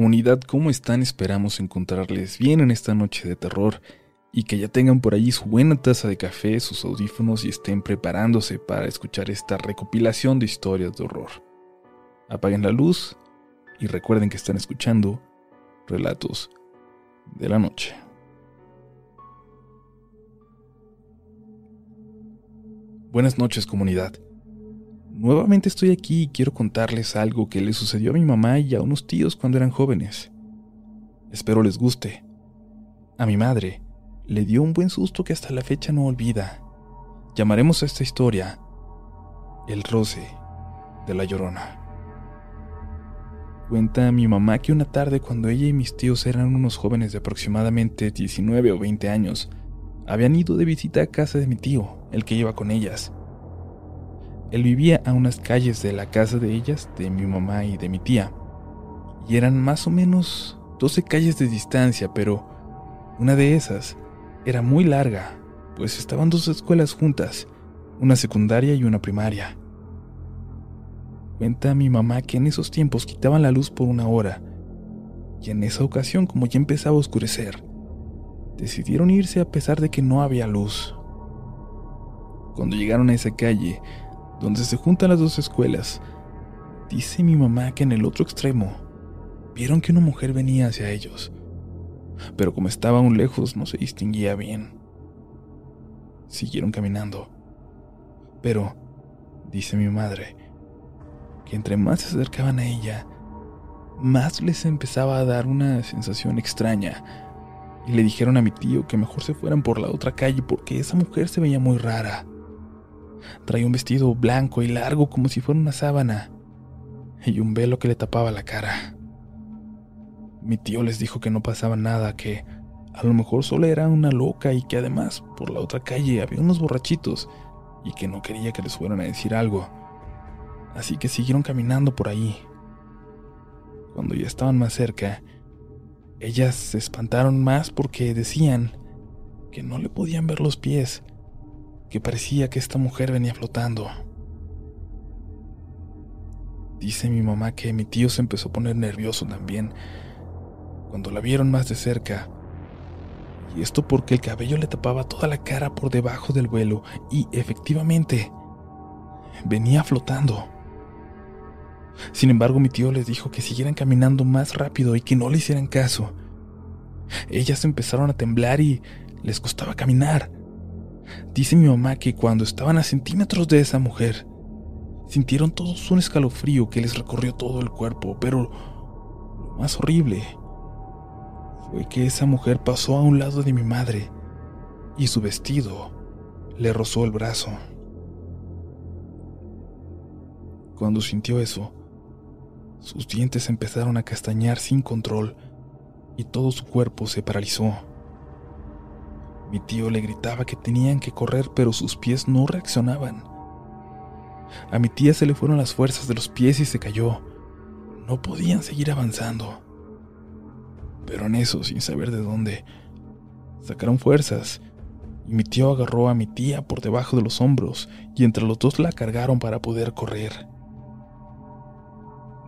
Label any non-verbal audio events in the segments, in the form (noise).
Comunidad, ¿cómo están? Esperamos encontrarles bien en esta noche de terror y que ya tengan por allí su buena taza de café, sus audífonos y estén preparándose para escuchar esta recopilación de historias de horror. Apaguen la luz y recuerden que están escuchando Relatos de la Noche. Buenas noches comunidad. Nuevamente estoy aquí y quiero contarles algo que le sucedió a mi mamá y a unos tíos cuando eran jóvenes. Espero les guste. A mi madre le dio un buen susto que hasta la fecha no olvida. Llamaremos a esta historia El roce de la llorona. Cuenta mi mamá que una tarde cuando ella y mis tíos eran unos jóvenes de aproximadamente 19 o 20 años, habían ido de visita a casa de mi tío, el que iba con ellas. Él vivía a unas calles de la casa de ellas, de mi mamá y de mi tía, y eran más o menos 12 calles de distancia, pero una de esas era muy larga, pues estaban dos escuelas juntas, una secundaria y una primaria. Cuenta mi mamá que en esos tiempos quitaban la luz por una hora, y en esa ocasión, como ya empezaba a oscurecer, decidieron irse a pesar de que no había luz. Cuando llegaron a esa calle, donde se juntan las dos escuelas, dice mi mamá que en el otro extremo vieron que una mujer venía hacia ellos, pero como estaba aún lejos no se distinguía bien. Siguieron caminando, pero, dice mi madre, que entre más se acercaban a ella, más les empezaba a dar una sensación extraña, y le dijeron a mi tío que mejor se fueran por la otra calle porque esa mujer se veía muy rara. Traía un vestido blanco y largo como si fuera una sábana y un velo que le tapaba la cara. Mi tío les dijo que no pasaba nada, que a lo mejor solo era una loca y que además por la otra calle había unos borrachitos y que no quería que les fueran a decir algo. Así que siguieron caminando por ahí. Cuando ya estaban más cerca, ellas se espantaron más porque decían que no le podían ver los pies que parecía que esta mujer venía flotando. Dice mi mamá que mi tío se empezó a poner nervioso también cuando la vieron más de cerca. Y esto porque el cabello le tapaba toda la cara por debajo del vuelo y efectivamente venía flotando. Sin embargo, mi tío les dijo que siguieran caminando más rápido y que no le hicieran caso. Ellas empezaron a temblar y les costaba caminar. Dice mi mamá que cuando estaban a centímetros de esa mujer, sintieron todos un escalofrío que les recorrió todo el cuerpo, pero lo más horrible fue que esa mujer pasó a un lado de mi madre y su vestido le rozó el brazo. Cuando sintió eso, sus dientes empezaron a castañar sin control y todo su cuerpo se paralizó. Mi tío le gritaba que tenían que correr, pero sus pies no reaccionaban. A mi tía se le fueron las fuerzas de los pies y se cayó. No podían seguir avanzando. Pero en eso, sin saber de dónde, sacaron fuerzas y mi tío agarró a mi tía por debajo de los hombros y entre los dos la cargaron para poder correr.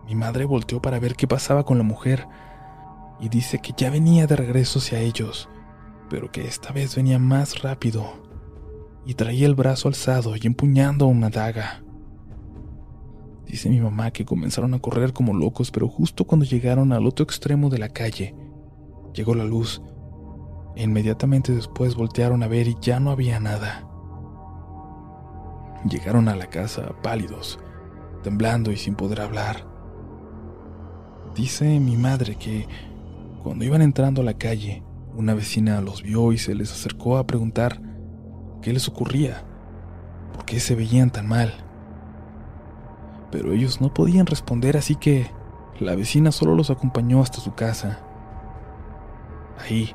Mi madre volteó para ver qué pasaba con la mujer y dice que ya venía de regreso hacia ellos pero que esta vez venía más rápido y traía el brazo alzado y empuñando una daga. Dice mi mamá que comenzaron a correr como locos, pero justo cuando llegaron al otro extremo de la calle, llegó la luz. E inmediatamente después voltearon a ver y ya no había nada. Llegaron a la casa pálidos, temblando y sin poder hablar. Dice mi madre que cuando iban entrando a la calle, una vecina los vio y se les acercó a preguntar qué les ocurría, por qué se veían tan mal. Pero ellos no podían responder, así que la vecina solo los acompañó hasta su casa. Ahí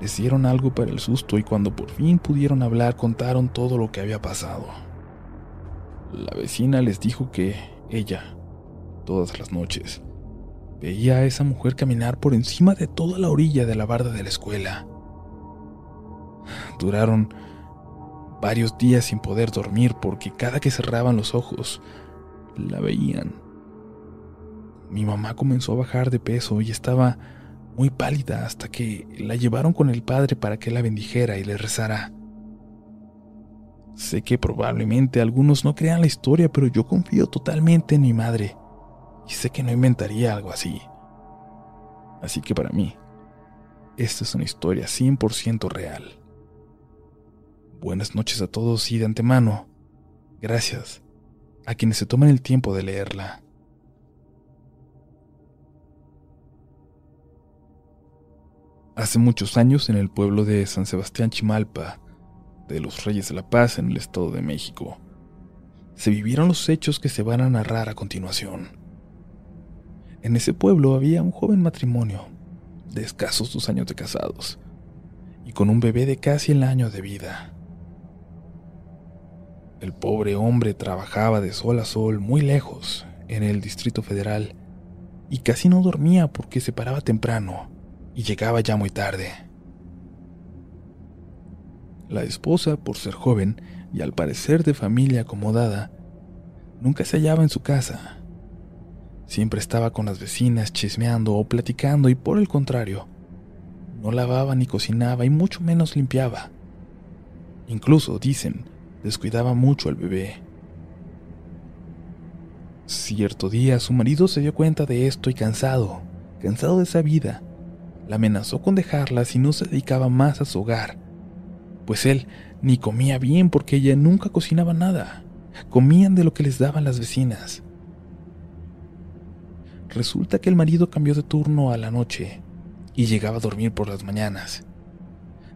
les dieron algo para el susto y cuando por fin pudieron hablar contaron todo lo que había pasado. La vecina les dijo que ella, todas las noches, Veía a esa mujer caminar por encima de toda la orilla de la barda de la escuela. Duraron varios días sin poder dormir porque cada que cerraban los ojos la veían. Mi mamá comenzó a bajar de peso y estaba muy pálida hasta que la llevaron con el padre para que la bendijera y le rezara. Sé que probablemente algunos no crean la historia, pero yo confío totalmente en mi madre y sé que no inventaría algo así. Así que para mí, esta es una historia 100% real. Buenas noches a todos y de antemano, gracias a quienes se toman el tiempo de leerla. Hace muchos años en el pueblo de San Sebastián Chimalpa, de los Reyes de la Paz en el Estado de México, se vivieron los hechos que se van a narrar a continuación. En ese pueblo había un joven matrimonio, de escasos dos años de casados, y con un bebé de casi el año de vida. El pobre hombre trabajaba de sol a sol muy lejos, en el Distrito Federal, y casi no dormía porque se paraba temprano y llegaba ya muy tarde. La esposa, por ser joven y al parecer de familia acomodada, nunca se hallaba en su casa. Siempre estaba con las vecinas chismeando o platicando y por el contrario, no lavaba ni cocinaba y mucho menos limpiaba. Incluso, dicen, descuidaba mucho al bebé. Cierto día su marido se dio cuenta de esto y cansado, cansado de esa vida, la amenazó con dejarla si no se dedicaba más a su hogar, pues él ni comía bien porque ella nunca cocinaba nada, comían de lo que les daban las vecinas. Resulta que el marido cambió de turno a la noche y llegaba a dormir por las mañanas,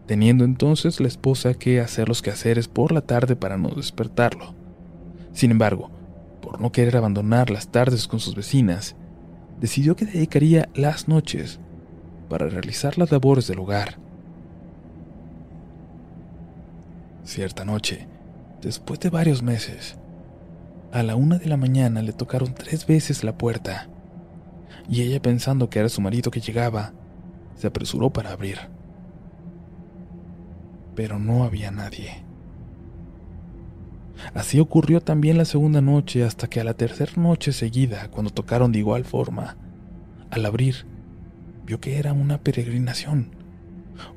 teniendo entonces la esposa que hacer los quehaceres por la tarde para no despertarlo. Sin embargo, por no querer abandonar las tardes con sus vecinas, decidió que dedicaría las noches para realizar las labores del hogar. Cierta noche, después de varios meses, a la una de la mañana le tocaron tres veces la puerta, y ella pensando que era su marido que llegaba, se apresuró para abrir. Pero no había nadie. Así ocurrió también la segunda noche hasta que a la tercera noche seguida, cuando tocaron de igual forma, al abrir, vio que era una peregrinación.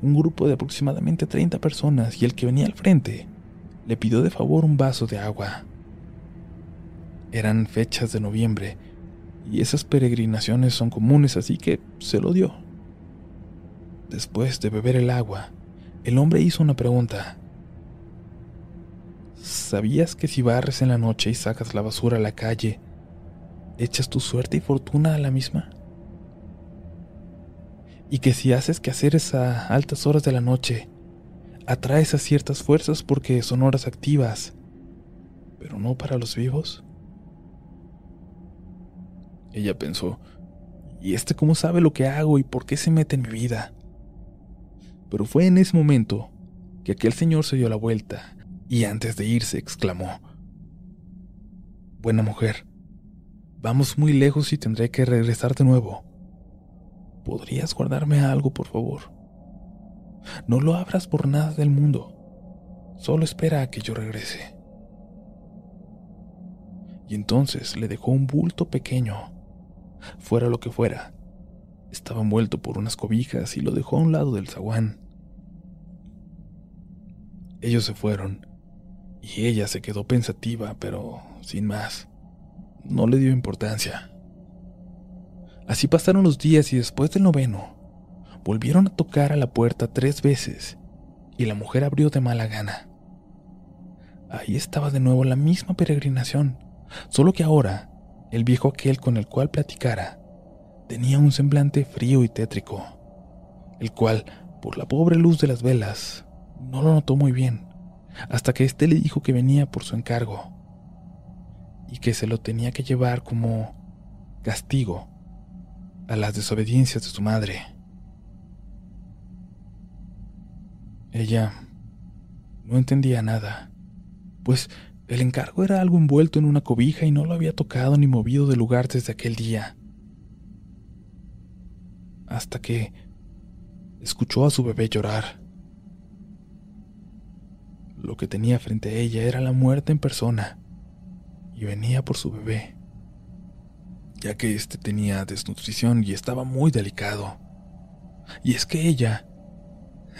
Un grupo de aproximadamente 30 personas y el que venía al frente le pidió de favor un vaso de agua. Eran fechas de noviembre y esas peregrinaciones son comunes, así que se lo dio. Después de beber el agua, el hombre hizo una pregunta. ¿Sabías que si barres en la noche y sacas la basura a la calle, echas tu suerte y fortuna a la misma? y que si haces que quehaceres a altas horas de la noche, atraes a ciertas fuerzas porque son horas activas, pero no para los vivos. Ella pensó, ¿y este cómo sabe lo que hago y por qué se mete en mi vida? Pero fue en ese momento que aquel señor se dio la vuelta y antes de irse exclamó, Buena mujer, vamos muy lejos y tendré que regresar de nuevo. ¿Podrías guardarme algo, por favor? No lo abras por nada del mundo. Solo espera a que yo regrese. Y entonces le dejó un bulto pequeño. Fuera lo que fuera. Estaba envuelto por unas cobijas y lo dejó a un lado del zaguán. Ellos se fueron y ella se quedó pensativa, pero sin más. No le dio importancia. Así pasaron los días y después del noveno, volvieron a tocar a la puerta tres veces y la mujer abrió de mala gana. Ahí estaba de nuevo la misma peregrinación, solo que ahora el viejo aquel con el cual platicara tenía un semblante frío y tétrico, el cual, por la pobre luz de las velas, no lo notó muy bien, hasta que éste le dijo que venía por su encargo y que se lo tenía que llevar como castigo a las desobediencias de su madre. Ella no entendía nada, pues el encargo era algo envuelto en una cobija y no lo había tocado ni movido de lugar desde aquel día. Hasta que escuchó a su bebé llorar. Lo que tenía frente a ella era la muerte en persona y venía por su bebé. ya que éste tenía desnutrición y estaba muy delicado. Y es que ella,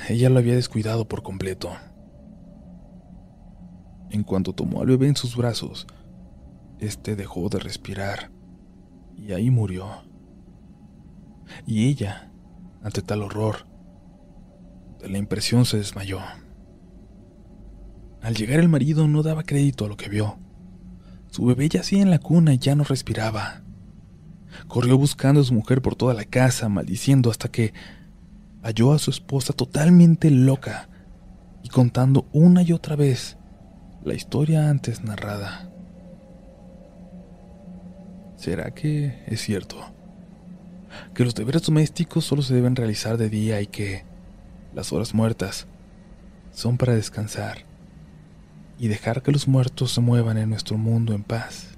ella lo había descuidado por completo. En cuanto tomó al bebé en sus brazos, este dejó de respirar y ahí murió. Y ella, ante tal horror, de la impresión se desmayó. Al llegar el marido no daba crédito a lo que vio. Su bebé yacía en la cuna y ya no respiraba. Corrió buscando a su mujer por toda la casa, maldiciendo hasta que halló a su esposa totalmente loca y contando una y otra vez la historia antes narrada. ¿Será que es cierto? Que los deberes domésticos solo se deben realizar de día y que las horas muertas son para descansar y dejar que los muertos se muevan en nuestro mundo en paz.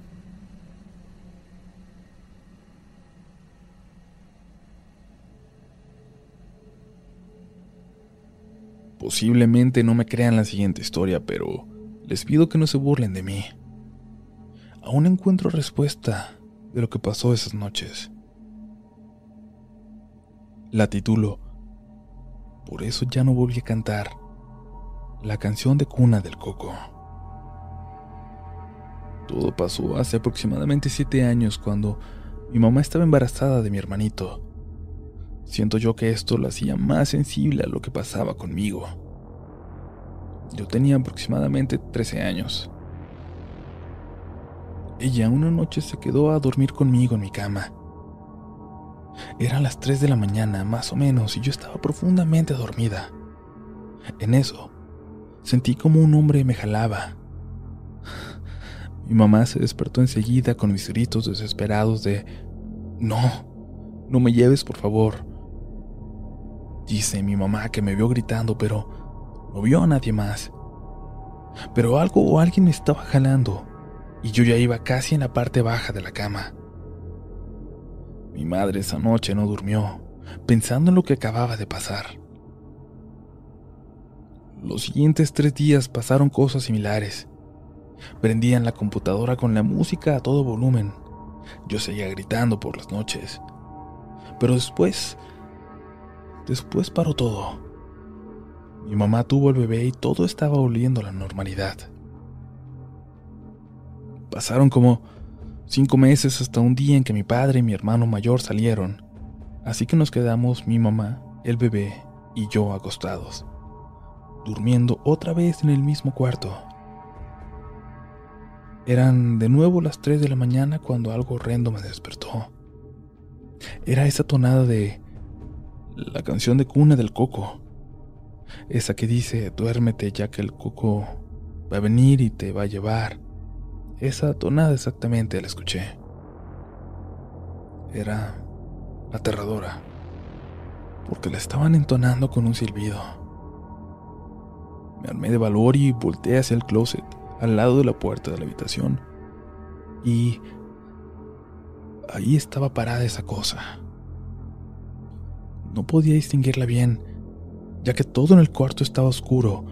Posiblemente no me crean la siguiente historia, pero les pido que no se burlen de mí. Aún encuentro respuesta de lo que pasó esas noches. La titulo Por eso ya no volví a cantar la canción de cuna del coco. Todo pasó hace aproximadamente siete años cuando mi mamá estaba embarazada de mi hermanito. Siento yo que esto la hacía más sensible a lo que pasaba conmigo. Yo tenía aproximadamente 13 años. Ella una noche se quedó a dormir conmigo en mi cama. Eran las 3 de la mañana, más o menos, y yo estaba profundamente dormida. En eso, sentí como un hombre me jalaba. Mi mamá se despertó enseguida con mis gritos desesperados de, no, no me lleves, por favor. Dice mi mamá que me vio gritando, pero no vio a nadie más. Pero algo o alguien me estaba jalando, y yo ya iba casi en la parte baja de la cama. Mi madre esa noche no durmió, pensando en lo que acababa de pasar. Los siguientes tres días pasaron cosas similares. Prendían la computadora con la música a todo volumen. Yo seguía gritando por las noches. Pero después... Después paró todo. Mi mamá tuvo el bebé y todo estaba volviendo a la normalidad. Pasaron como cinco meses hasta un día en que mi padre y mi hermano mayor salieron, así que nos quedamos mi mamá, el bebé y yo acostados, durmiendo otra vez en el mismo cuarto. Eran de nuevo las 3 de la mañana cuando algo horrendo me despertó. Era esa tonada de la canción de cuna del coco. Esa que dice, duérmete ya que el coco va a venir y te va a llevar. Esa tonada exactamente la escuché. Era aterradora, porque la estaban entonando con un silbido. Me armé de valor y volteé hacia el closet al lado de la puerta de la habitación. Y ahí estaba parada esa cosa. No podía distinguirla bien, ya que todo en el cuarto estaba oscuro,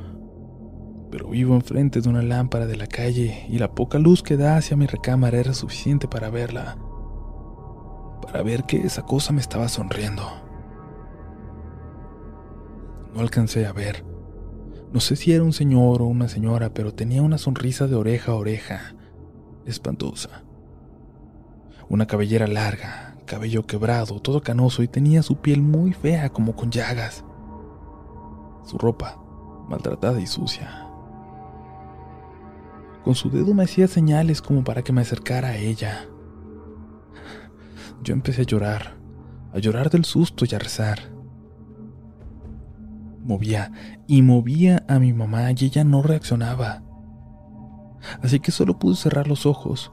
pero vivo enfrente de una lámpara de la calle y la poca luz que da hacia mi recámara era suficiente para verla, para ver que esa cosa me estaba sonriendo. No alcancé a ver no sé si era un señor o una señora, pero tenía una sonrisa de oreja a oreja, espantosa. Una cabellera larga, cabello quebrado, todo canoso y tenía su piel muy fea como con llagas. Su ropa, maltratada y sucia. Con su dedo me hacía señales como para que me acercara a ella. Yo empecé a llorar, a llorar del susto y a rezar movía y movía a mi mamá y ella no reaccionaba. Así que solo pude cerrar los ojos,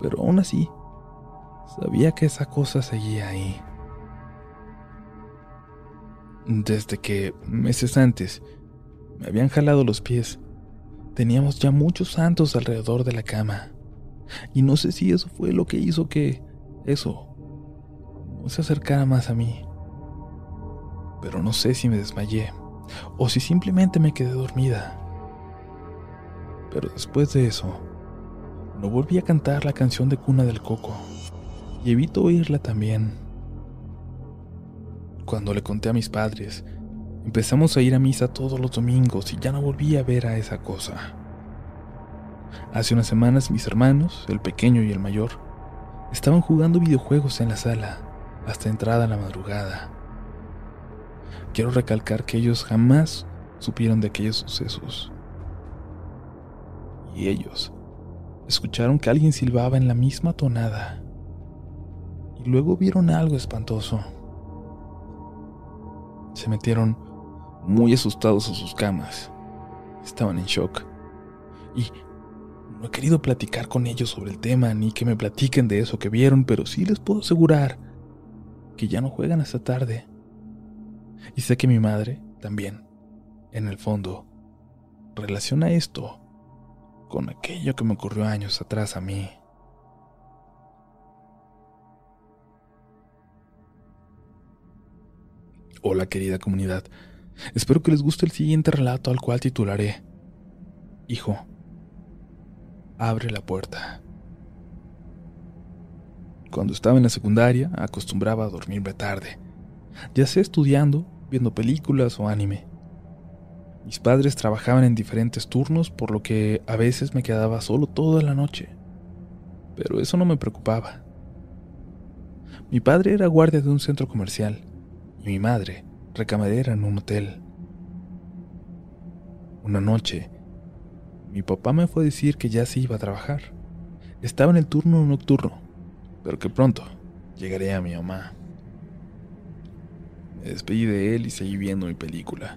pero aún así sabía que esa cosa seguía ahí. Desde que, meses antes, me habían jalado los pies, teníamos ya muchos santos alrededor de la cama. Y no sé si eso fue lo que hizo que eso no se acercara más a mí pero no sé si me desmayé o si simplemente me quedé dormida. Pero después de eso, no volví a cantar la canción de cuna del coco. y evito oírla también. Cuando le conté a mis padres, empezamos a ir a misa todos los domingos y ya no volví a ver a esa cosa. Hace unas semanas mis hermanos, el pequeño y el mayor, estaban jugando videojuegos en la sala hasta entrada la madrugada. Quiero recalcar que ellos jamás supieron de aquellos sucesos. Y ellos escucharon que alguien silbaba en la misma tonada. Y luego vieron algo espantoso. Se metieron muy asustados a sus camas. Estaban en shock. Y no he querido platicar con ellos sobre el tema ni que me platiquen de eso que vieron, pero sí les puedo asegurar que ya no juegan hasta tarde. Y sé que mi madre también, en el fondo, relaciona esto con aquello que me ocurrió años atrás a mí. Hola querida comunidad, espero que les guste el siguiente relato al cual titularé Hijo, abre la puerta. Cuando estaba en la secundaria acostumbraba a dormirme tarde, ya sea estudiando, viendo películas o anime. Mis padres trabajaban en diferentes turnos, por lo que a veces me quedaba solo toda la noche. Pero eso no me preocupaba. Mi padre era guardia de un centro comercial mi madre recamadera en un hotel. Una noche, mi papá me fue a decir que ya se iba a trabajar. Estaba en el turno nocturno, pero que pronto llegaría a mi mamá. Me despedí de él y seguí viendo mi película.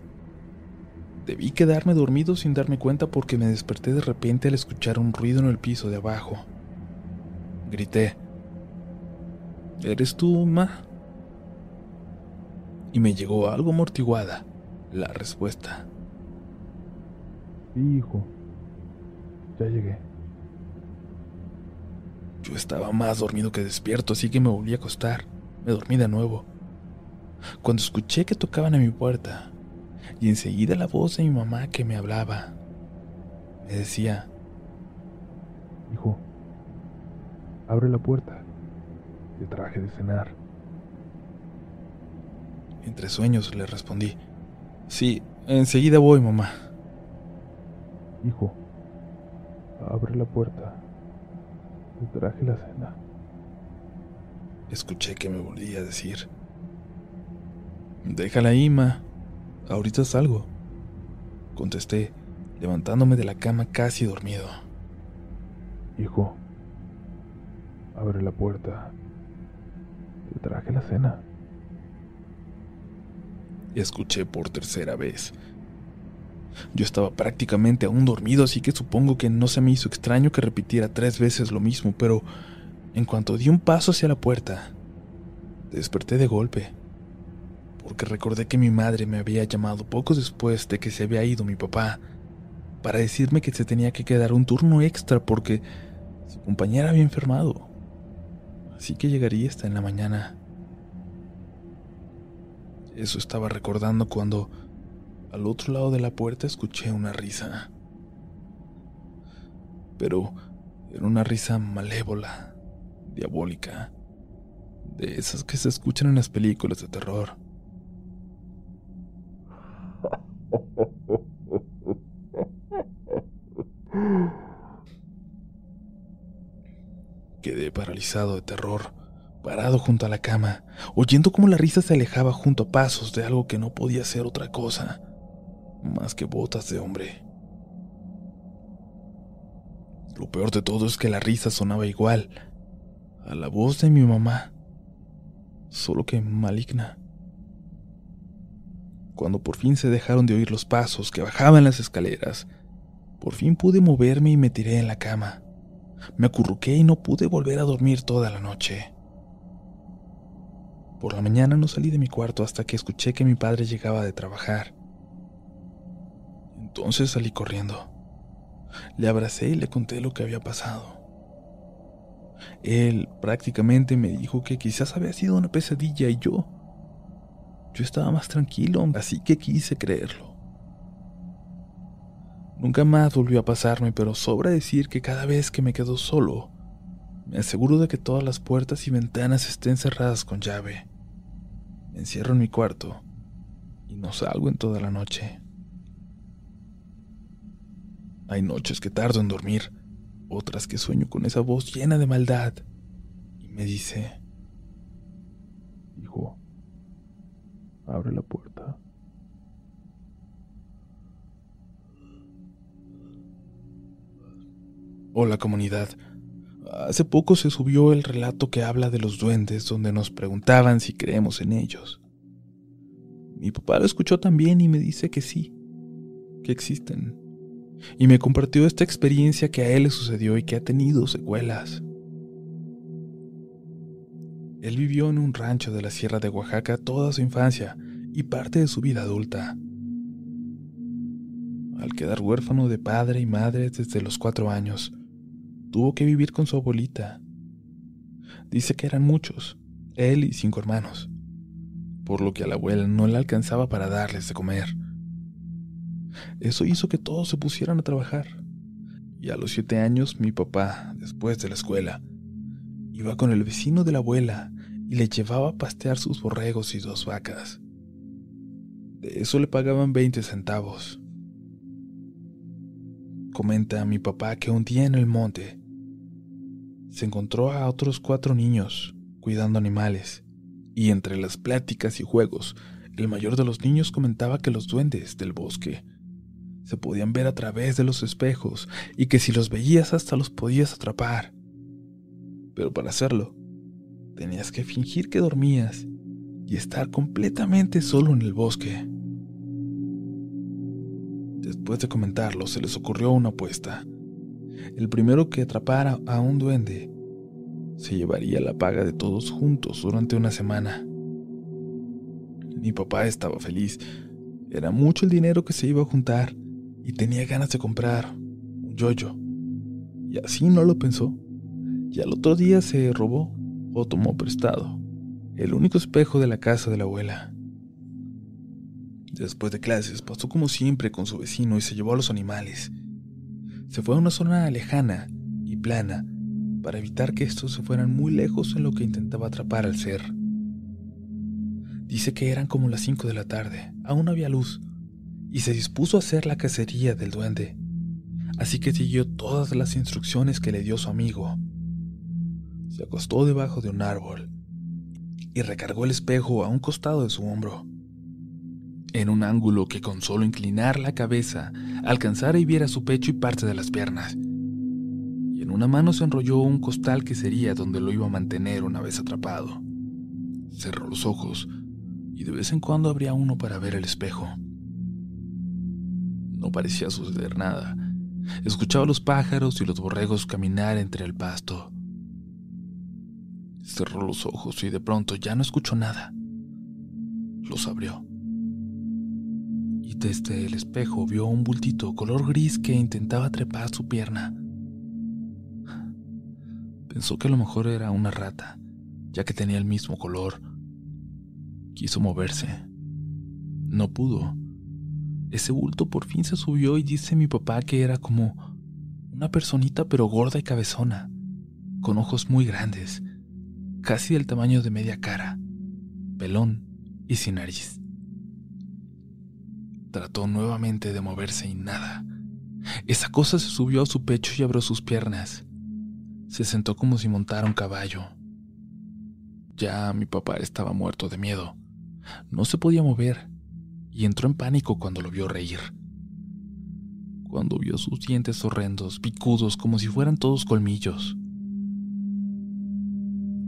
Debí quedarme dormido sin darme cuenta porque me desperté de repente al escuchar un ruido en el piso de abajo. Grité. ¿Eres tú, Ma? Y me llegó algo amortiguada la respuesta. Sí, hijo. Ya llegué. Yo estaba más dormido que despierto, así que me volví a acostar. Me dormí de nuevo. Cuando escuché que tocaban a mi puerta, y enseguida la voz de mi mamá que me hablaba. Me decía, Hijo, abre la puerta. Te traje de cenar. Entre sueños le respondí, Sí, enseguida voy, mamá. Hijo, abre la puerta. Te traje la cena. Escuché que me volvía a decir, Déjala ahí, ma. Ahorita salgo. Contesté, levantándome de la cama casi dormido. Hijo, abre la puerta. Te traje la cena. Y escuché por tercera vez. Yo estaba prácticamente aún dormido, así que supongo que no se me hizo extraño que repitiera tres veces lo mismo, pero en cuanto di un paso hacia la puerta, desperté de golpe porque recordé que mi madre me había llamado poco después de que se había ido mi papá para decirme que se tenía que quedar un turno extra porque su compañera había enfermado. Así que llegaría hasta en la mañana. Eso estaba recordando cuando al otro lado de la puerta escuché una risa. Pero era una risa malévola, diabólica, de esas que se escuchan en las películas de terror. (laughs) Quedé paralizado de terror, parado junto a la cama, oyendo cómo la risa se alejaba junto a pasos de algo que no podía ser otra cosa, más que botas de hombre. Lo peor de todo es que la risa sonaba igual a la voz de mi mamá, solo que maligna. Cuando por fin se dejaron de oír los pasos que bajaban las escaleras, por fin pude moverme y me tiré en la cama. Me acurruqué y no pude volver a dormir toda la noche. Por la mañana no salí de mi cuarto hasta que escuché que mi padre llegaba de trabajar. Entonces salí corriendo. Le abracé y le conté lo que había pasado. Él prácticamente me dijo que quizás había sido una pesadilla y yo... Yo estaba más tranquilo, así que quise creerlo. Nunca más volvió a pasarme, pero sobra decir que cada vez que me quedo solo, Me aseguro de que todas las puertas y ventanas estén cerradas con llave. Me encierro en mi cuarto y no salgo en toda la noche. Hay noches que tardo en dormir, otras que sueño con esa voz llena de maldad y me dice, Hijo, abre la puerta. Hola comunidad. Hace poco se subió el relato que habla de los duendes donde nos preguntaban si creemos en ellos. Mi papá lo escuchó también y me dice que sí, que existen. Y me compartió esta experiencia que a él le sucedió y que ha tenido secuelas. Él vivió en un rancho de la Sierra de Oaxaca toda su infancia y parte de su vida adulta. Al quedar huérfano de padre y madre desde los cuatro años, tuvo que vivir con su abuelita. Dice que eran muchos, él y cinco hermanos, por lo que a la abuela no le alcanzaba para darles de comer. Eso hizo que todos se pusieran a trabajar. Y a los siete años mi papá, después de la escuela, iba con el vecino de la abuela y le llevaba a pastear sus borregos y dos vacas. De eso le pagaban 20 centavos. Comenta a mi papá que un día en el monte se encontró a otros cuatro niños cuidando animales, y entre las pláticas y juegos, el mayor de los niños comentaba que los duendes del bosque se podían ver a través de los espejos y que si los veías hasta los podías atrapar. Pero para hacerlo, tenías que fingir que dormías y estar completamente solo en el bosque. Después de comentarlo, se les ocurrió una apuesta. El primero que atrapara a un duende se llevaría la paga de todos juntos durante una semana. Mi papá estaba feliz. Era mucho el dinero que se iba a juntar y tenía ganas de comprar un yoyo. Y así no lo pensó. Y al otro día se robó o tomó prestado el único espejo de la casa de la abuela. Después de clases pasó como siempre con su vecino y se llevó a los animales se fue a una zona lejana y plana para evitar que estos se fueran muy lejos en lo que intentaba atrapar al ser. Dice que eran como las 5 de la tarde, aún había luz, y se dispuso a hacer la cacería del duende, así que siguió todas las instrucciones que le dio su amigo. Se acostó debajo de un árbol y recargó el espejo a un costado de su hombro en un ángulo que con solo inclinar la cabeza alcanzara y viera su pecho y parte de las piernas. Y en una mano se enrolló un costal que sería donde lo iba a mantener una vez atrapado. Cerró los ojos y de vez en cuando abría uno para ver el espejo. No parecía suceder nada. Escuchaba los pájaros y los borregos caminar entre el pasto. Cerró los ojos y de pronto ya no escuchó nada. Los abrió y desde el espejo vio un bultito color gris que intentaba trepar su pierna. Pensó que a lo mejor era una rata, ya que tenía el mismo color. Quiso moverse. No pudo. Ese bulto por fin se subió y dice mi papá que era como una personita pero gorda y cabezona, con ojos muy grandes, casi del tamaño de media cara, pelón y sin nariz. Trató nuevamente de moverse y nada. Esa cosa se subió a su pecho y abrió sus piernas. Se sentó como si montara un caballo. Ya mi papá estaba muerto de miedo. No se podía mover y entró en pánico cuando lo vio reír. Cuando vio sus dientes horrendos, picudos como si fueran todos colmillos.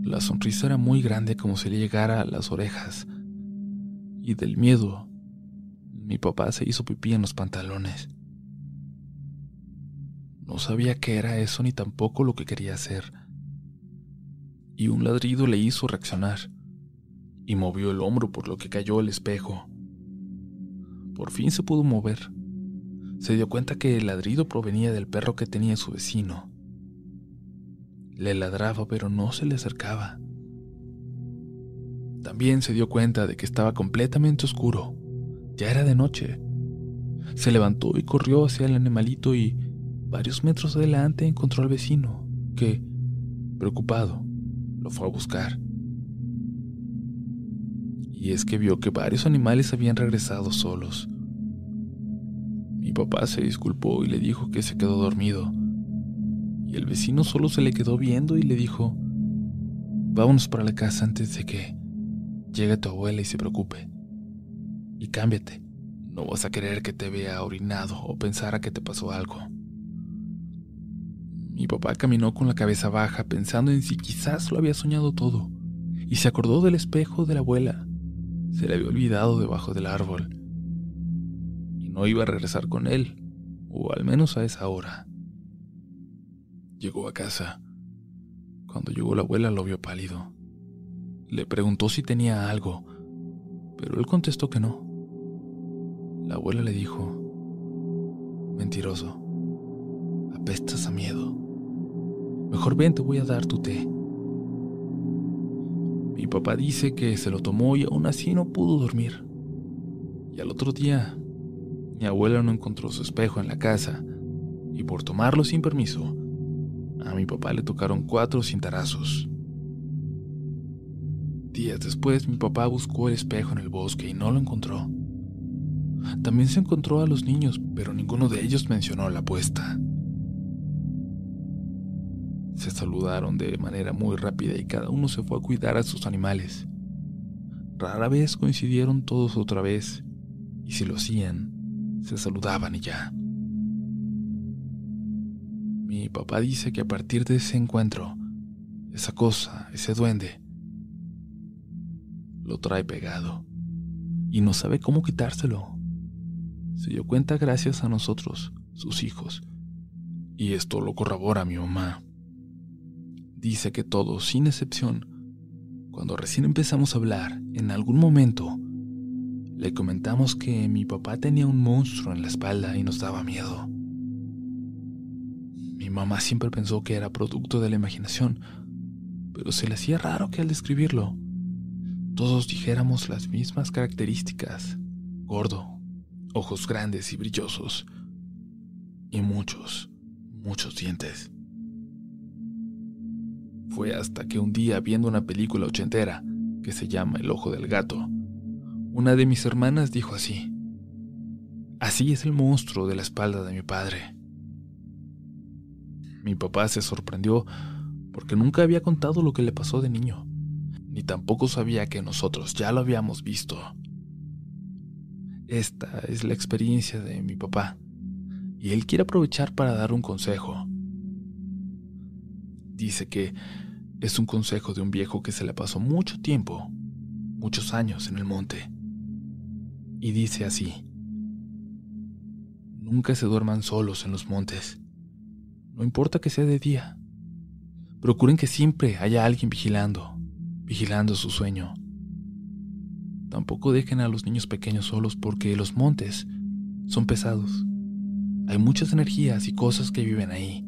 La sonrisa era muy grande como si le llegara a las orejas. Y del miedo mi papá se hizo pipí en los pantalones. No sabía qué era eso ni tampoco lo que quería hacer. Y un ladrido le hizo reaccionar y movió el hombro por lo que cayó el espejo. Por fin se pudo mover. Se dio cuenta que el ladrido provenía del perro que tenía su vecino. Le ladraba pero no se le acercaba. También se dio cuenta de que estaba completamente oscuro ya era de noche. Se levantó y corrió hacia el animalito y varios metros adelante encontró al vecino, que Preocupado, lo fue a buscar. Y es que vio que varios animales habían regresado solos. Mi papá se disculpó y le dijo que se quedó dormido. Y el vecino solo se le quedó viendo y le dijo, vámonos para la casa antes de que llegue tu abuela y se preocupe. Y cámbiate. No vas a querer que te vea orinado o pensara que te pasó algo. Mi papá caminó con la cabeza baja pensando en si quizás lo había soñado todo y se acordó del espejo de la abuela. Se le había olvidado debajo del árbol y no iba a regresar con él, o al menos a esa hora. Llegó a casa. Cuando llegó la abuela lo vio pálido. Le preguntó si tenía algo, pero él contestó que no. La abuela le dijo, mentiroso, apestas a miedo. Mejor ven, te voy a dar tu té. Mi papá dice que se lo tomó y aún así no pudo dormir. Y al otro día, mi abuela no encontró su espejo en la casa y por tomarlo sin permiso, a mi papá le tocaron cuatro cintarazos. Días después, mi papá buscó el espejo en el bosque y no lo encontró. También se encontró a los niños, pero ninguno de ellos mencionó la apuesta. Se saludaron de manera muy rápida y cada uno se fue a cuidar a sus animales. Rara vez coincidieron todos otra vez, y si lo hacían, se saludaban y ya. Mi papá dice que a partir de ese encuentro, esa cosa, ese duende, lo trae pegado y no sabe cómo quitárselo se dio cuenta gracias a nosotros, sus hijos. Y esto lo corrobora mi mamá. Dice que todos, sin excepción, cuando recién empezamos a hablar, en algún momento, le comentamos que mi papá tenía un monstruo en la espalda y nos daba miedo. Mi mamá siempre pensó que era producto de la imaginación, pero se le hacía raro que al describirlo, todos dijéramos las mismas características, gordo, ojos grandes y brillosos, y muchos, muchos dientes. Fue hasta que un día, viendo una película ochentera que se llama El ojo del gato, una de mis hermanas dijo así, Así es el monstruo de la espalda de mi padre. Mi papá se sorprendió porque nunca había contado lo que le pasó de niño, ni tampoco sabía que nosotros ya lo habíamos visto. Esta es la experiencia de mi papá, y él quiere aprovechar para dar un consejo. Dice que es un consejo de un viejo que se le pasó mucho tiempo, muchos años en el monte. Y dice así, nunca se duerman solos en los montes, no importa que sea de día. Procuren que siempre haya alguien vigilando, vigilando su sueño Tampoco dejen a los niños pequeños solos porque los montes son pesados. Hay muchas energías y cosas que viven ahí.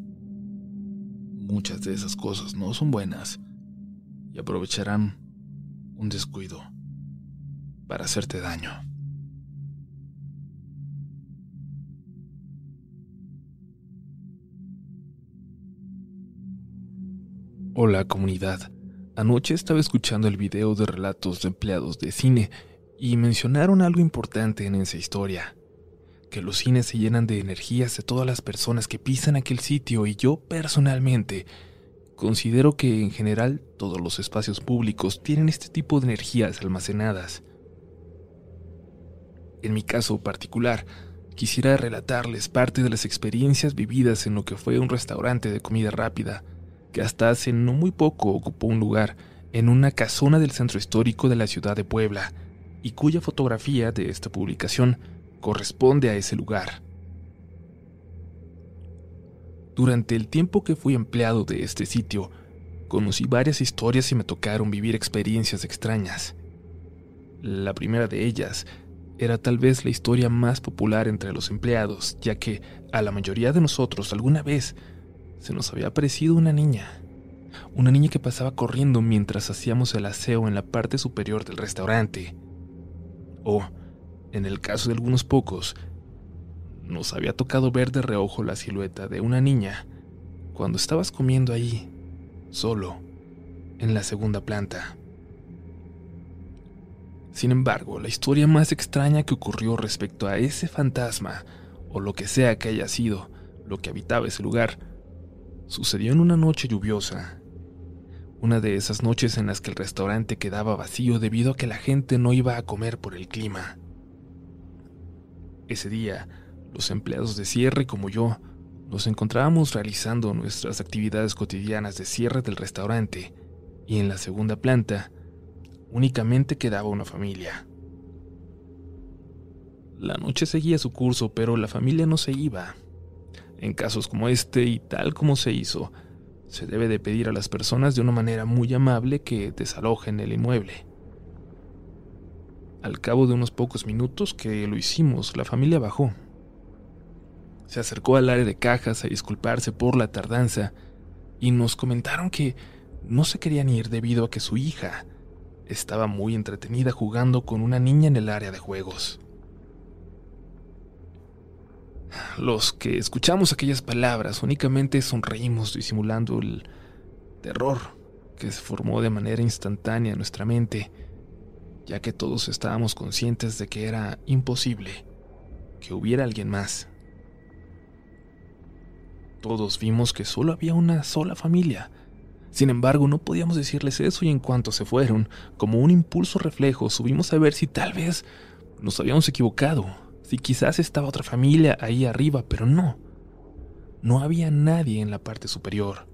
Muchas de esas cosas no son buenas y aprovecharán un descuido para hacerte daño. Hola comunidad. Anoche estaba escuchando el video de relatos de empleados de cine y mencionaron algo importante en esa historia, que los cines se llenan de energías de todas las personas que pisan aquel sitio y yo personalmente considero que en general todos los espacios públicos tienen este tipo de energías almacenadas. En mi caso particular, quisiera relatarles parte de las experiencias vividas en lo que fue un restaurante de comida rápida que hasta hace no muy poco ocupó un lugar en una casona del centro histórico de la ciudad de Puebla, y cuya fotografía de esta publicación corresponde a ese lugar. Durante el tiempo que fui empleado de este sitio, conocí varias historias y me tocaron vivir experiencias extrañas. La primera de ellas era tal vez la historia más popular entre los empleados, ya que a la mayoría de nosotros alguna vez se nos había aparecido una niña. Una niña que pasaba corriendo mientras hacíamos el aseo en la parte superior del restaurante. O, en el caso de algunos pocos, nos había tocado ver de reojo la silueta de una niña cuando estabas comiendo ahí, solo, en la segunda planta. Sin embargo, la historia más extraña que ocurrió respecto a ese fantasma, o lo que sea que haya sido lo que habitaba ese lugar, sucedió en una noche lluviosa. Una de esas noches en las que el restaurante quedaba vacío debido a que la gente no iba a comer por el clima. Ese día, los empleados de cierre como yo nos encontrábamos realizando nuestras actividades cotidianas de cierre del restaurante y en la segunda planta únicamente quedaba una familia. La noche seguía su curso, pero la familia no se iba. En casos como este y tal como se hizo, se debe de pedir a las personas de una manera muy amable que desalojen el inmueble. Al cabo de unos pocos minutos que lo hicimos, la familia bajó se acercó al área de cajas a disculparse por la tardanza y nos comentaron que no se querían ir debido a que su hija estaba muy entretenida jugando con una niña en el área de juegos. Los que escuchamos aquellas palabras únicamente sonreímos disimulando el terror que se formó de manera instantánea en nuestra mente, ya que todos estábamos conscientes de que era imposible que hubiera alguien más todos vimos que solo había una sola familia. Sin embargo, no podíamos decirles eso y en cuanto se fueron, como un impulso reflejo, subimos a ver si tal vez nos habíamos equivocado, si quizás estaba otra familia ahí arriba, pero no. No había nadie en la parte superior.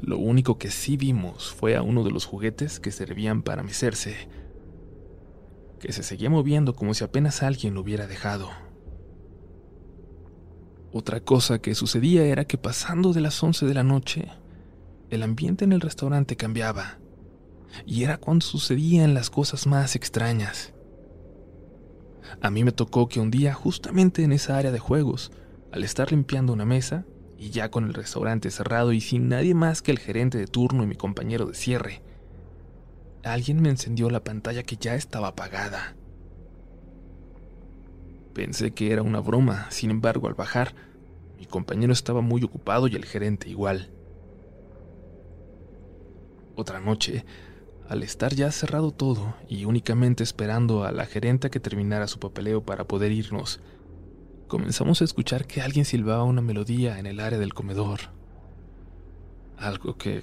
Lo único que sí vimos fue a uno de los juguetes que servían para mecerse, que se seguía moviendo como si apenas alguien lo hubiera dejado. Otra cosa que sucedía era que pasando de las 11 de la noche, el ambiente en el restaurante cambiaba. Y era cuando sucedían las cosas más extrañas. A mí me tocó que un día, justamente en esa área de juegos, al estar limpiando una mesa, y ya con el restaurante cerrado y sin nadie más que el gerente de turno y mi compañero de cierre, alguien me encendió la pantalla que ya estaba apagada. Pensé que era una broma, sin embargo, al bajar, mi compañero estaba muy ocupado y el gerente igual. Otra noche, al estar ya cerrado todo y únicamente esperando a la gerenta que terminara su papeleo para poder irnos, comenzamos a escuchar que alguien silbaba una melodía en el área del comedor. Algo que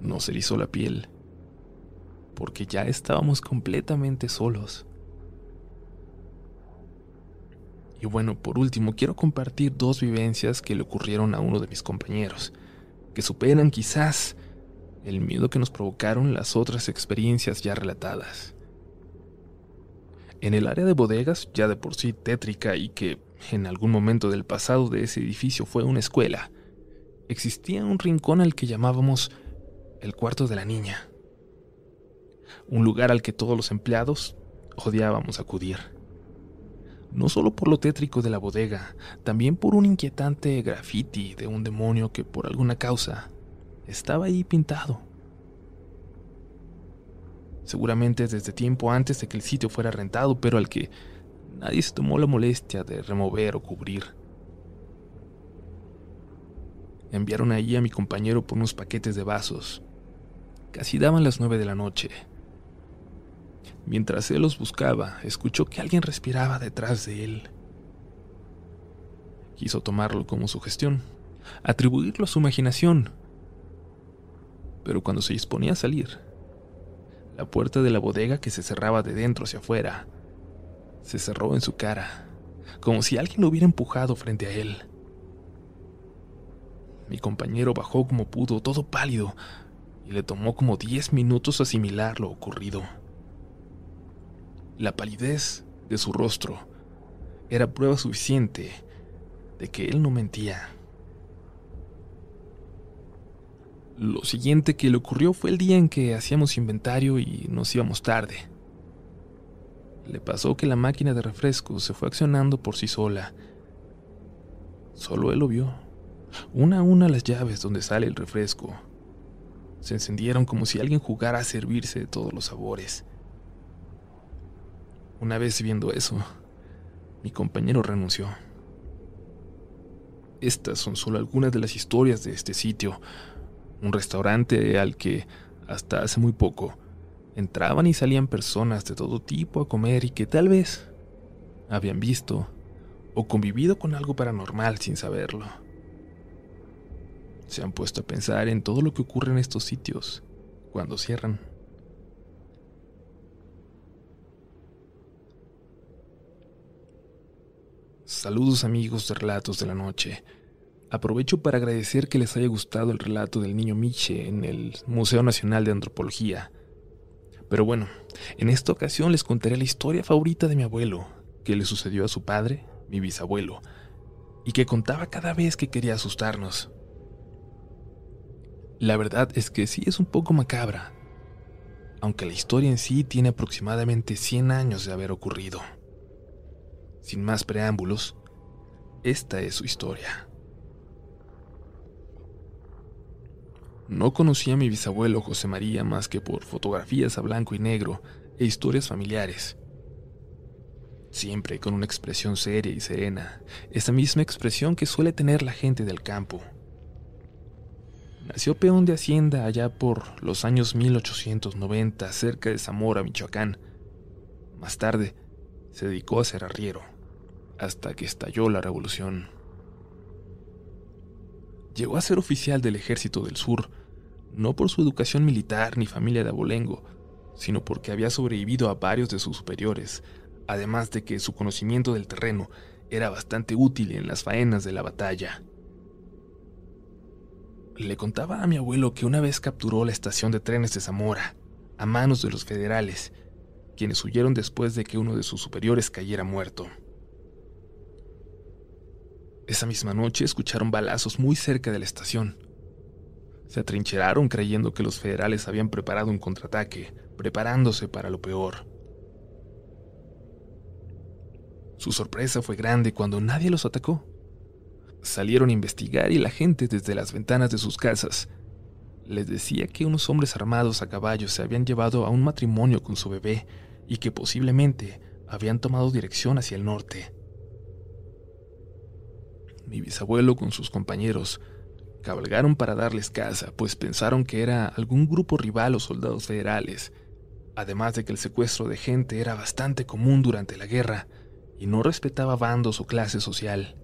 nos erizó la piel, porque ya estábamos completamente solos. Y bueno, por último, quiero compartir dos vivencias que le ocurrieron a uno de mis compañeros, que superan quizás el miedo que nos provocaron las otras experiencias ya relatadas. En el área de bodegas, ya de por sí tétrica y que en algún momento del pasado de ese edificio fue una escuela, existía un rincón al que llamábamos el cuarto de la niña. Un lugar al que todos los empleados odiábamos acudir no solo por lo tétrico de la bodega, también por un inquietante graffiti de un demonio que por alguna causa estaba ahí pintado. Seguramente desde tiempo antes de que el sitio fuera rentado, pero al que nadie se tomó la molestia de remover o cubrir. Enviaron ahí a mi compañero por unos paquetes de vasos. Casi daban las nueve de la noche. Mientras él los buscaba, escuchó que alguien respiraba detrás de él. Quiso tomarlo como sugestión, atribuirlo a su imaginación. Pero cuando se disponía a salir, la puerta de la bodega que se cerraba de dentro hacia afuera se cerró en su cara, como si alguien lo hubiera empujado frente a él. Mi compañero bajó como pudo, todo pálido, y le tomó como diez minutos asimilar lo ocurrido. La palidez de su rostro era prueba suficiente de que él no mentía. Lo siguiente que le ocurrió fue el día en que hacíamos inventario y nos íbamos tarde. Le pasó que la máquina de refrescos se fue accionando por sí sola. Solo él lo vio. Una a una las llaves donde sale el refresco. Se encendieron como si alguien jugara a servirse de todos los sabores. Una vez viendo eso, mi compañero renunció. Estas son solo algunas de las historias de este sitio, un restaurante al que, hasta hace muy poco, entraban y salían personas de todo tipo a comer y que tal vez habían visto o convivido con algo paranormal sin saberlo. Se han puesto a pensar en todo lo que ocurre en estos sitios cuando cierran. Saludos amigos de Relatos de la Noche. Aprovecho para agradecer que les haya gustado el relato del niño Miche en el Museo Nacional de Antropología. Pero bueno, en esta ocasión les contaré la historia favorita de mi abuelo, que le sucedió a su padre, mi bisabuelo, y que contaba cada vez que quería asustarnos. La verdad es que sí es un poco macabra, aunque la historia en sí tiene aproximadamente 100 años de haber ocurrido. Sin más preámbulos, esta es su historia. No conocía a mi bisabuelo José María más que por fotografías a blanco y negro e historias familiares. Siempre con una expresión seria y serena, esa misma expresión que suele tener la gente del campo. Nació peón de hacienda allá por los años 1890 cerca de Zamora, Michoacán. Más tarde, se dedicó a ser arriero hasta que estalló la revolución. Llegó a ser oficial del ejército del sur, no por su educación militar ni familia de abolengo, sino porque había sobrevivido a varios de sus superiores, además de que su conocimiento del terreno era bastante útil en las faenas de la batalla. Le contaba a mi abuelo que una vez capturó la estación de trenes de Zamora, a manos de los federales, quienes huyeron después de que uno de sus superiores cayera muerto. Esa misma noche escucharon balazos muy cerca de la estación. Se atrincheraron creyendo que los federales habían preparado un contraataque, preparándose para lo peor. Su sorpresa fue grande cuando nadie los atacó. Salieron a investigar y la gente desde las ventanas de sus casas les decía que unos hombres armados a caballo se habían llevado a un matrimonio con su bebé y que posiblemente habían tomado dirección hacia el norte mi bisabuelo con sus compañeros cabalgaron para darles caza, pues pensaron que era algún grupo rival o soldados federales, además de que el secuestro de gente era bastante común durante la guerra y no respetaba bandos o clase social.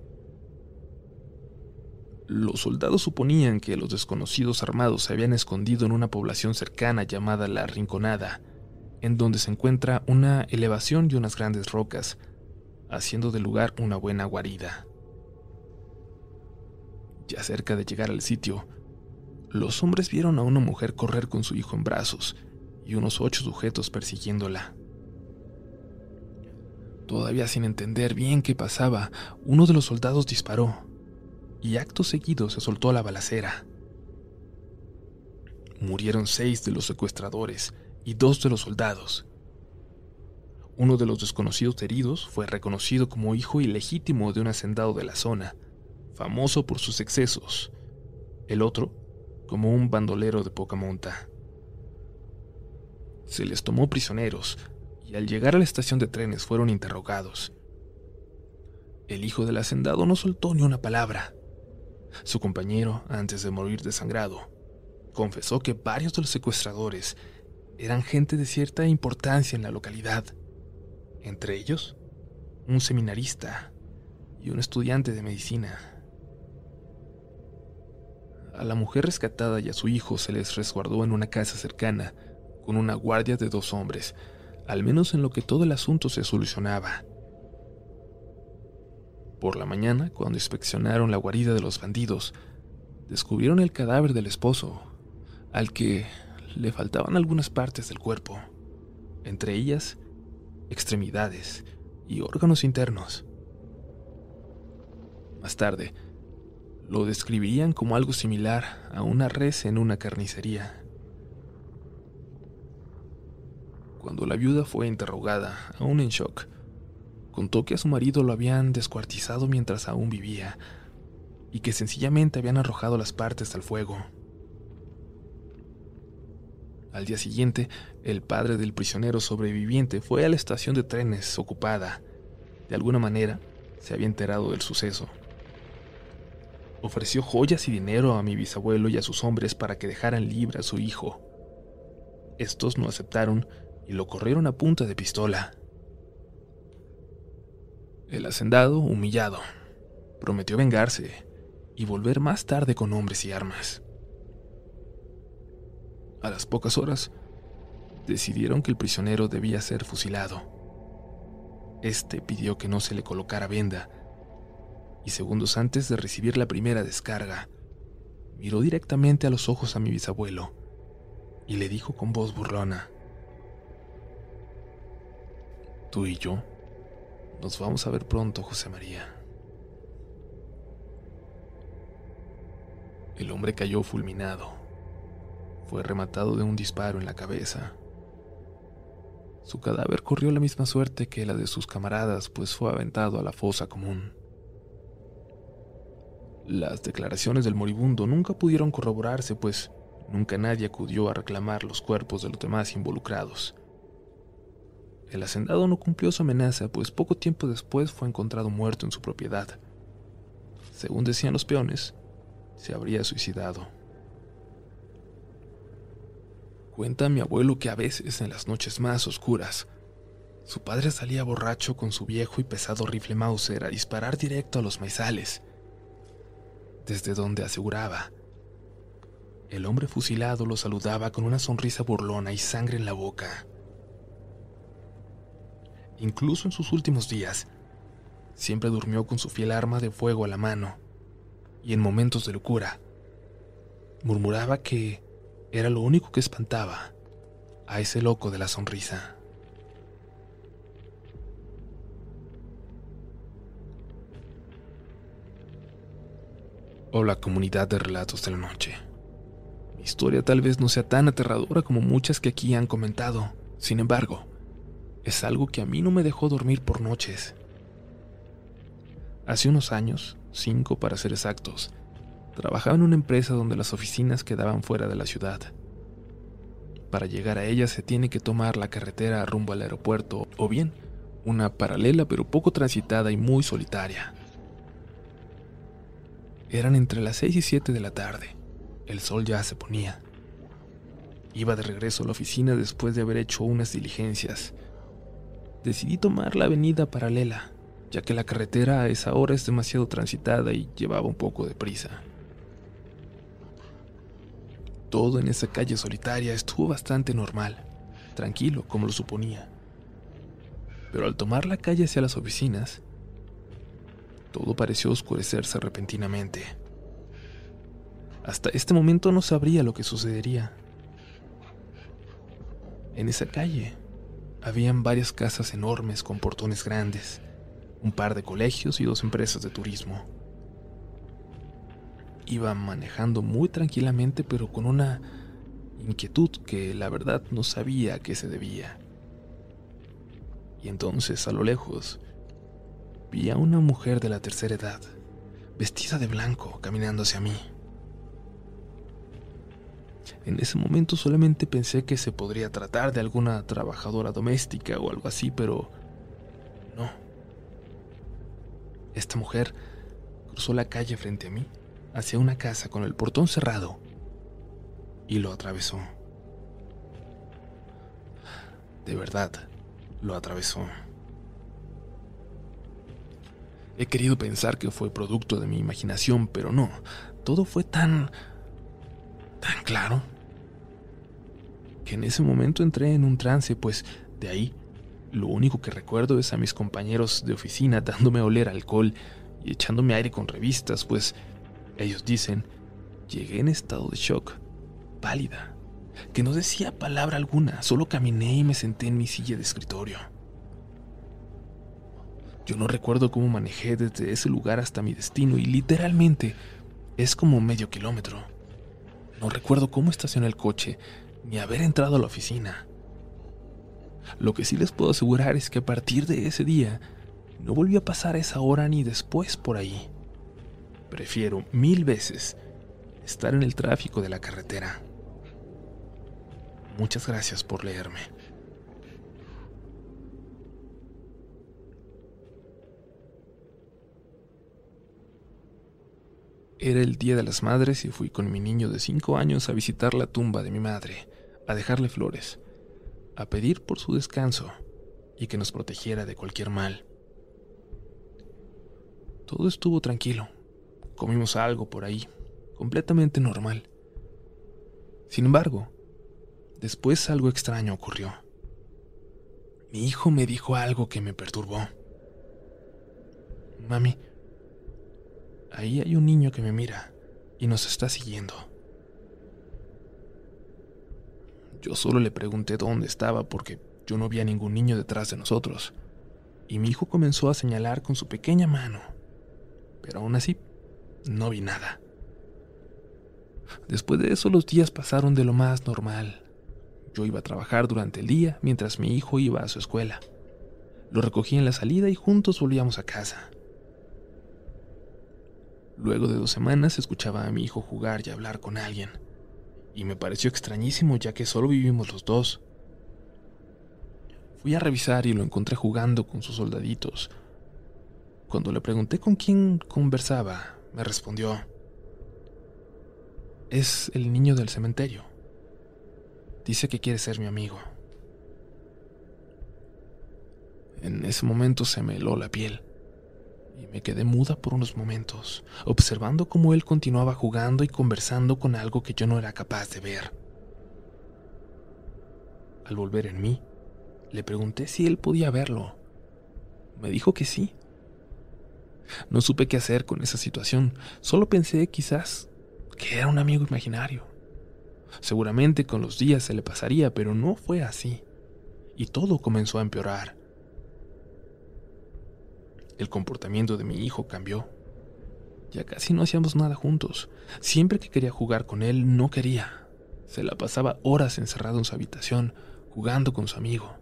Los soldados suponían que los desconocidos armados se habían escondido en una población cercana llamada La Rinconada, en donde se encuentra una elevación y unas grandes rocas, haciendo del lugar una buena guarida. Ya cerca de llegar al sitio, los hombres vieron a una mujer correr con su hijo en brazos y unos ocho sujetos persiguiéndola. Todavía sin entender bien qué pasaba, uno de los soldados disparó y acto seguido se soltó la balacera. Murieron seis de los secuestradores y dos de los soldados. Uno de los desconocidos heridos fue reconocido como hijo ilegítimo de un hacendado de la zona, famoso por sus excesos, el otro como un bandolero de poca monta. Se les tomó prisioneros y al llegar a la estación de trenes fueron interrogados. El hijo del hacendado no soltó ni una palabra. Su compañero, antes de morir desangrado, confesó que varios de los secuestradores eran gente de cierta importancia en la localidad, entre ellos un seminarista y un estudiante de medicina. A la mujer rescatada y a su hijo se les resguardó en una casa cercana, con una guardia de dos hombres, al menos en lo que todo el asunto se solucionaba. Por la mañana, cuando inspeccionaron la guarida de los bandidos, descubrieron el cadáver del esposo, al que le faltaban algunas partes del cuerpo, entre ellas extremidades y órganos internos. Más tarde, lo describirían como algo similar a una res en una carnicería. Cuando la viuda fue interrogada, aún en shock, contó que a su marido lo habían descuartizado mientras aún vivía y que sencillamente habían arrojado las partes al fuego. Al día siguiente, el padre del prisionero sobreviviente fue a la estación de trenes ocupada. De alguna manera, se había enterado del suceso ofreció joyas y dinero a mi bisabuelo y a sus hombres para que dejaran libre a su hijo. Estos no aceptaron y lo corrieron a punta de pistola. El hacendado, humillado, prometió vengarse y volver más tarde con hombres y armas. A las pocas horas, decidieron que el prisionero debía ser fusilado. Este pidió que no se le colocara venda, y segundos antes de recibir la primera descarga, miró directamente a los ojos a mi bisabuelo y le dijo con voz burlona, Tú y yo nos vamos a ver pronto, José María. El hombre cayó fulminado. Fue rematado de un disparo en la cabeza. Su cadáver corrió la misma suerte que la de sus camaradas, pues fue aventado a la fosa común. Las declaraciones del moribundo nunca pudieron corroborarse, pues nunca nadie acudió a reclamar los cuerpos de los demás involucrados. El hacendado no cumplió su amenaza, pues poco tiempo después fue encontrado muerto en su propiedad. Según decían los peones, se habría suicidado. Cuenta mi abuelo que a veces en las noches más oscuras, su padre salía borracho con su viejo y pesado rifle Mauser a disparar directo a los maizales, desde donde aseguraba. El hombre fusilado lo saludaba con una sonrisa burlona y sangre en la boca. Incluso en sus últimos días, siempre durmió con su fiel arma de fuego a la mano, y en momentos de locura, murmuraba que era lo único que espantaba a ese loco de la sonrisa. Hola comunidad de relatos de la noche. Mi historia tal vez no sea tan aterradora como muchas que aquí han comentado. Sin embargo, es algo que a mí no me dejó dormir por noches. Hace unos años, cinco para ser exactos, trabajaba en una empresa donde las oficinas quedaban fuera de la ciudad. Para llegar a ella se tiene que tomar la carretera rumbo al aeropuerto o bien una paralela pero poco transitada y muy solitaria. Eran entre las seis y siete de la tarde. El sol ya se ponía. Iba de regreso a la oficina después de haber hecho unas diligencias decidí tomar la avenida paralela, ya que la carretera a esa hora es demasiado transitada y llevaba un poco de prisa. Todo en esa calle solitaria estuvo bastante normal, tranquilo como lo suponía. Pero al tomar la calle hacia las oficinas, todo pareció oscurecerse repentinamente. Hasta este momento no sabría lo que sucedería. En esa calle habían varias casas enormes con portones grandes, un par de colegios y dos empresas de turismo. Iba manejando muy tranquilamente pero con una inquietud que la verdad no sabía a qué se debía. Y entonces, a lo lejos, vi a una mujer de la tercera edad, vestida de blanco, caminando hacia mí. En ese momento solamente pensé que se podría tratar de alguna trabajadora doméstica o algo así, pero no. Esta mujer cruzó la calle frente a mí, hacia una casa con el portón cerrado, y lo atravesó. De verdad, lo atravesó. He querido pensar que fue producto de mi imaginación, pero no. Todo fue tan... tan claro que en ese momento entré en un trance, pues de ahí lo único que recuerdo es a mis compañeros de oficina dándome a oler alcohol y echándome aire con revistas, pues ellos dicen, llegué en estado de shock, pálida, que no decía palabra alguna, solo caminé y me senté en mi silla de escritorio. Yo no recuerdo cómo manejé desde ese lugar hasta mi destino y literalmente es como medio kilómetro. No recuerdo cómo estacioné el coche, ni haber entrado a la oficina. Lo que sí les puedo asegurar es que a partir de ese día no volví a pasar esa hora ni después por ahí. Prefiero mil veces estar en el tráfico de la carretera. Muchas gracias por leerme. Era el Día de las Madres y fui con mi niño de cinco años a visitar la tumba de mi madre, a dejarle flores, a pedir por su descanso y que nos protegiera de cualquier mal. Todo estuvo tranquilo. Comimos algo por ahí, completamente normal. Sin embargo, después algo extraño ocurrió. Mi hijo me dijo algo que me perturbó. Mami, ahí hay un niño que me mira y nos está siguiendo. Yo solo le pregunté dónde estaba porque yo no vi a ningún niño detrás de nosotros. Y mi hijo comenzó a señalar con su pequeña mano. Pero aún así, no vi nada. Después de eso los días pasaron de lo más normal. Yo iba a trabajar durante el día mientras mi hijo iba a su escuela. Lo recogí en la salida y juntos volvíamos a casa. Luego de dos semanas escuchaba a mi hijo jugar y hablar con alguien, y me pareció extrañísimo ya que solo vivimos los dos. Fui a revisar y lo encontré jugando con sus soldaditos. Cuando le pregunté con quién conversaba, me respondió, es el niño del cementerio. Dice que quiere ser mi amigo. En ese momento se me heló la piel y me quedé muda por unos momentos, observando cómo él continuaba jugando y conversando con algo que yo no era capaz de ver. Al volver en mí, le pregunté si él podía verlo. Me dijo que sí. No supe qué hacer con esa situación, solo pensé quizás que era un amigo imaginario. Seguramente con los días se le pasaría, pero no fue así, y todo comenzó a empeorar. El comportamiento de mi hijo cambió. Ya casi no hacíamos nada juntos. Siempre que quería jugar con él, no quería. Se la pasaba horas encerrado en su habitación, jugando con su amigo.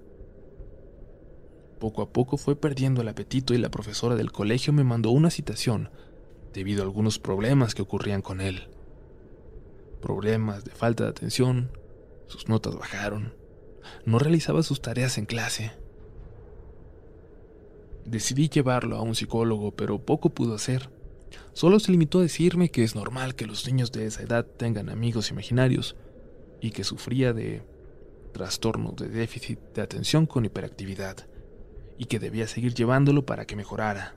Poco a poco fue perdiendo el apetito y la profesora del colegio me mandó una citación debido a algunos problemas que ocurrían con él. Problemas de falta de atención, sus notas bajaron, no realizaba sus tareas en clase Decidí llevarlo a un psicólogo, pero poco pudo hacer. Solo se limitó a decirme que es normal que los niños de esa edad tengan amigos imaginarios y que sufría de trastorno de déficit de atención con hiperactividad y que debía seguir llevándolo para que mejorara.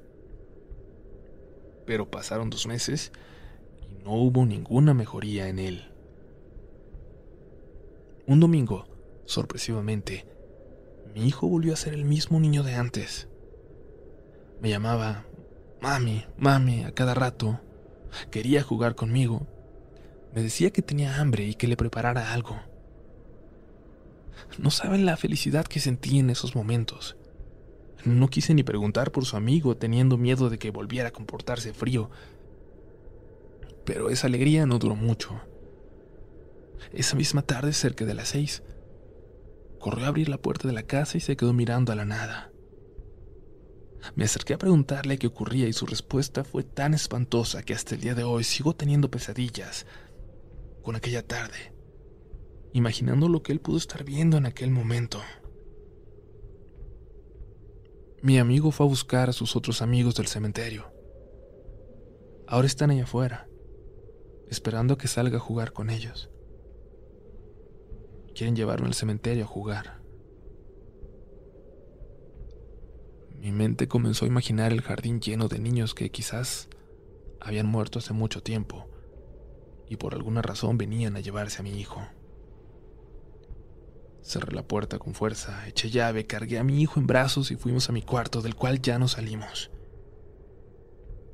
Pero pasaron dos meses y no hubo ninguna mejoría en él. Un domingo, sorpresivamente, mi hijo volvió a ser el mismo niño de antes. Me llamaba mami, mami a cada rato. Quería jugar conmigo. Me decía que tenía hambre y que le preparara algo. No saben la felicidad que sentí en esos momentos. No quise ni preguntar por su amigo, teniendo miedo de que volviera a comportarse frío. Pero esa alegría no duró mucho. Esa misma tarde, cerca de las seis, corrió a abrir la puerta de la casa y se quedó mirando a la nada. Me acerqué a preguntarle qué ocurría y su respuesta fue tan espantosa que hasta el día de hoy sigo teniendo pesadillas con aquella tarde, imaginando lo que él pudo estar viendo en aquel momento. Mi amigo fue a buscar a sus otros amigos del cementerio. Ahora están allá afuera, esperando a que salga a jugar con ellos. Quieren llevarme al cementerio a jugar. Mi mente comenzó a imaginar el jardín lleno de niños que quizás habían muerto hace mucho tiempo y por alguna razón venían a llevarse a mi hijo. Cerré la puerta con fuerza, eché llave, cargué a mi hijo en brazos y fuimos a mi cuarto, del cual ya no salimos.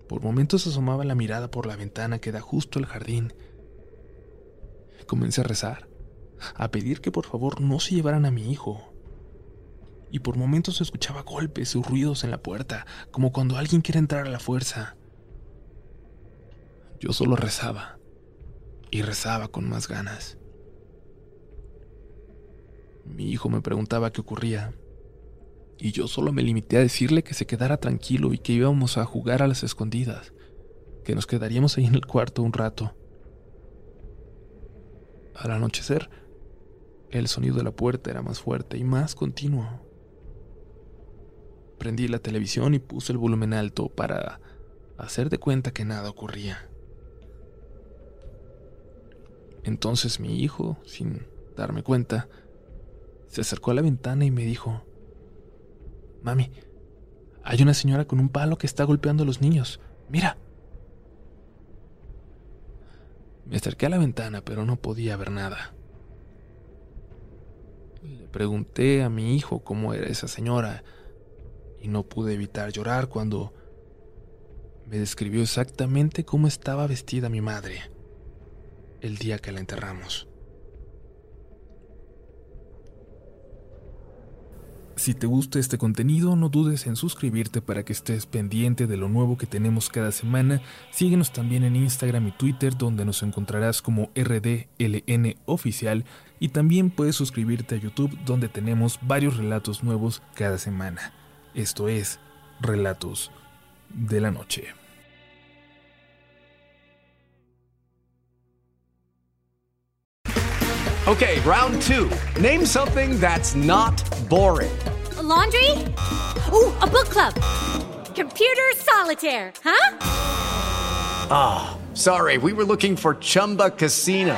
Por momentos asomaba la mirada por la ventana que da justo al jardín. Comencé a rezar, a pedir que por favor no se llevaran a mi hijo, y por momentos se escuchaba golpes y ruidos en la puerta, como cuando alguien quiere entrar a la fuerza. Yo solo rezaba, y rezaba con más ganas. Mi hijo me preguntaba qué ocurría, y yo solo me limité a decirle que se quedara tranquilo y que íbamos a jugar a las escondidas, que nos quedaríamos ahí en el cuarto un rato. Al anochecer, el sonido de la puerta era más fuerte y más continuo. Prendí la televisión y puse el volumen alto para hacer de cuenta que nada ocurría. Entonces mi hijo, sin darme cuenta, se acercó a la ventana y me dijo, Mami, hay una señora con un palo que está golpeando a los niños. Mira. Me acerqué a la ventana, pero no podía ver nada. Le pregunté a mi hijo cómo era esa señora y no pude evitar llorar cuando me describió exactamente cómo estaba vestida mi madre el día que la enterramos. Si te gusta este contenido, no dudes en suscribirte para que estés pendiente de lo nuevo que tenemos cada semana. Síguenos también en Instagram y Twitter, donde nos encontrarás como RDLN Oficial. Y también puedes suscribirte a YouTube, donde tenemos varios relatos nuevos cada semana. Esto es Relatos de la Noche. Okay, round two. Name something that's not boring. laundry? Ooh, a book club. Computer solitaire, huh? Ah, oh, sorry, we were looking for Chumba Casino.